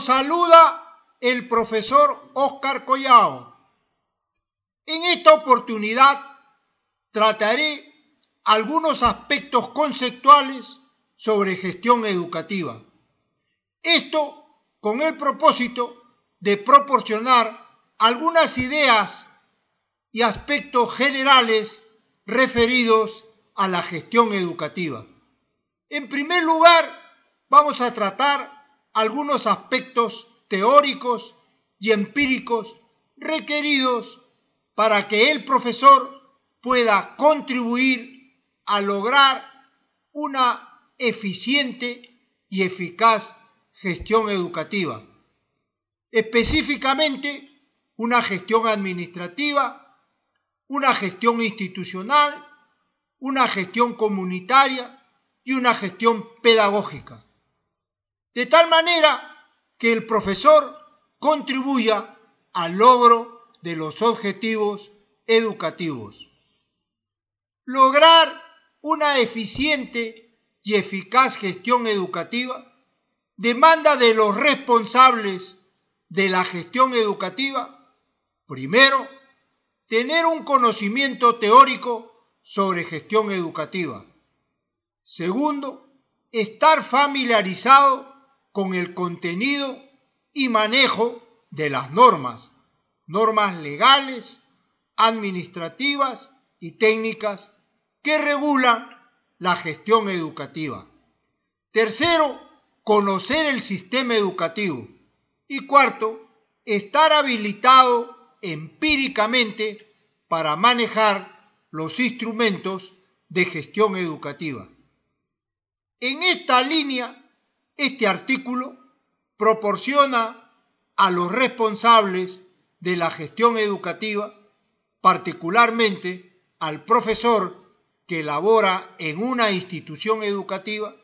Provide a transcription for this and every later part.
Saluda el profesor Oscar Collao. En esta oportunidad trataré algunos aspectos conceptuales sobre gestión educativa. Esto con el propósito de proporcionar algunas ideas y aspectos generales referidos a la gestión educativa. En primer lugar, vamos a tratar algunos aspectos teóricos y empíricos requeridos para que el profesor pueda contribuir a lograr una eficiente y eficaz gestión educativa. Específicamente, una gestión administrativa, una gestión institucional, una gestión comunitaria y una gestión pedagógica. De tal manera que el profesor contribuya al logro de los objetivos educativos. Lograr una eficiente y eficaz gestión educativa demanda de los responsables de la gestión educativa, primero, tener un conocimiento teórico sobre gestión educativa. Segundo, estar familiarizado con el contenido y manejo de las normas, normas legales, administrativas y técnicas que regulan la gestión educativa. Tercero, conocer el sistema educativo. Y cuarto, estar habilitado empíricamente para manejar los instrumentos de gestión educativa. En esta línea, este artículo proporciona a los responsables de la gestión educativa, particularmente al profesor que labora en una institución educativa,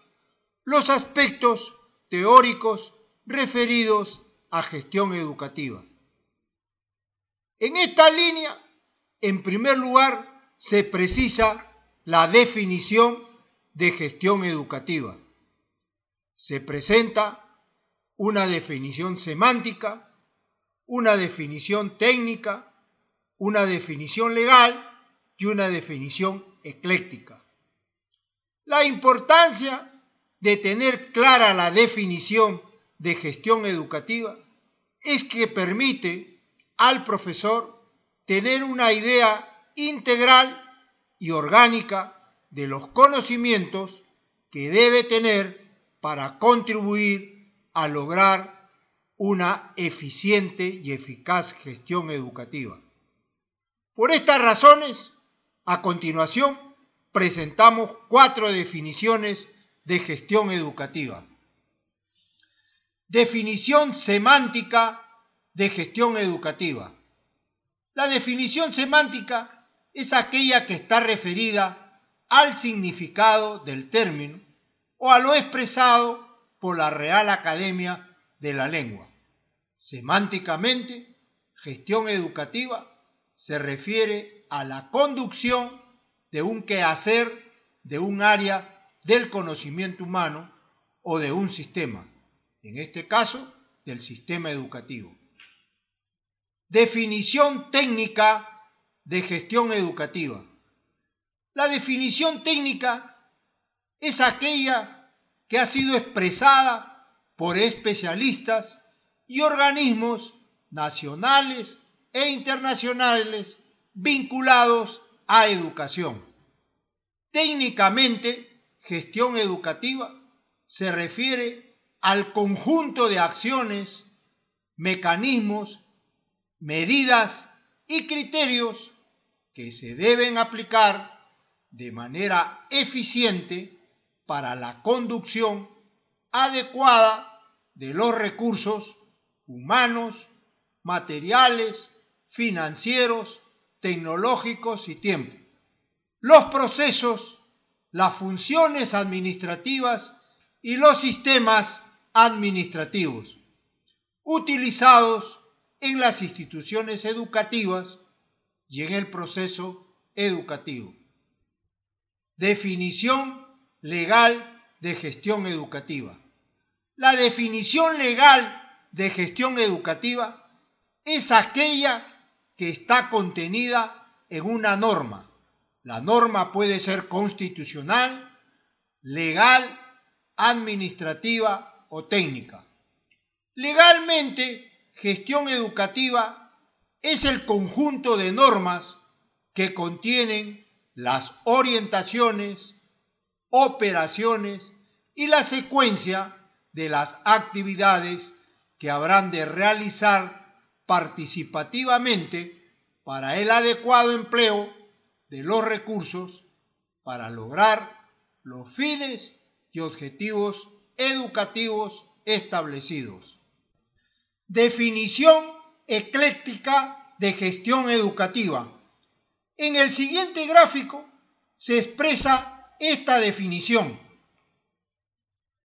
los aspectos teóricos referidos a gestión educativa. En esta línea, en primer lugar, se precisa la definición de gestión educativa. Se presenta una definición semántica, una definición técnica, una definición legal y una definición ecléctica. La importancia de tener clara la definición de gestión educativa es que permite al profesor tener una idea integral y orgánica de los conocimientos que debe tener para contribuir a lograr una eficiente y eficaz gestión educativa. Por estas razones, a continuación, presentamos cuatro definiciones de gestión educativa. Definición semántica de gestión educativa. La definición semántica es aquella que está referida al significado del término o a lo expresado por la Real Academia de la Lengua. Semánticamente, gestión educativa se refiere a la conducción de un quehacer de un área del conocimiento humano o de un sistema, en este caso del sistema educativo. Definición técnica de gestión educativa. La definición técnica es aquella que ha sido expresada por especialistas y organismos nacionales e internacionales vinculados a educación. Técnicamente, gestión educativa se refiere al conjunto de acciones, mecanismos, medidas y criterios que se deben aplicar de manera eficiente para la conducción adecuada de los recursos humanos, materiales, financieros, tecnológicos y tiempo. Los procesos las funciones administrativas y los sistemas administrativos utilizados en las instituciones educativas y en el proceso educativo. Definición legal de gestión educativa. La definición legal de gestión educativa es aquella que está contenida en una norma. La norma puede ser constitucional, legal, administrativa o técnica. Legalmente, gestión educativa es el conjunto de normas que contienen las orientaciones, operaciones y la secuencia de las actividades que habrán de realizar participativamente para el adecuado empleo de los recursos para lograr los fines y objetivos educativos establecidos. Definición ecléctica de gestión educativa. En el siguiente gráfico se expresa esta definición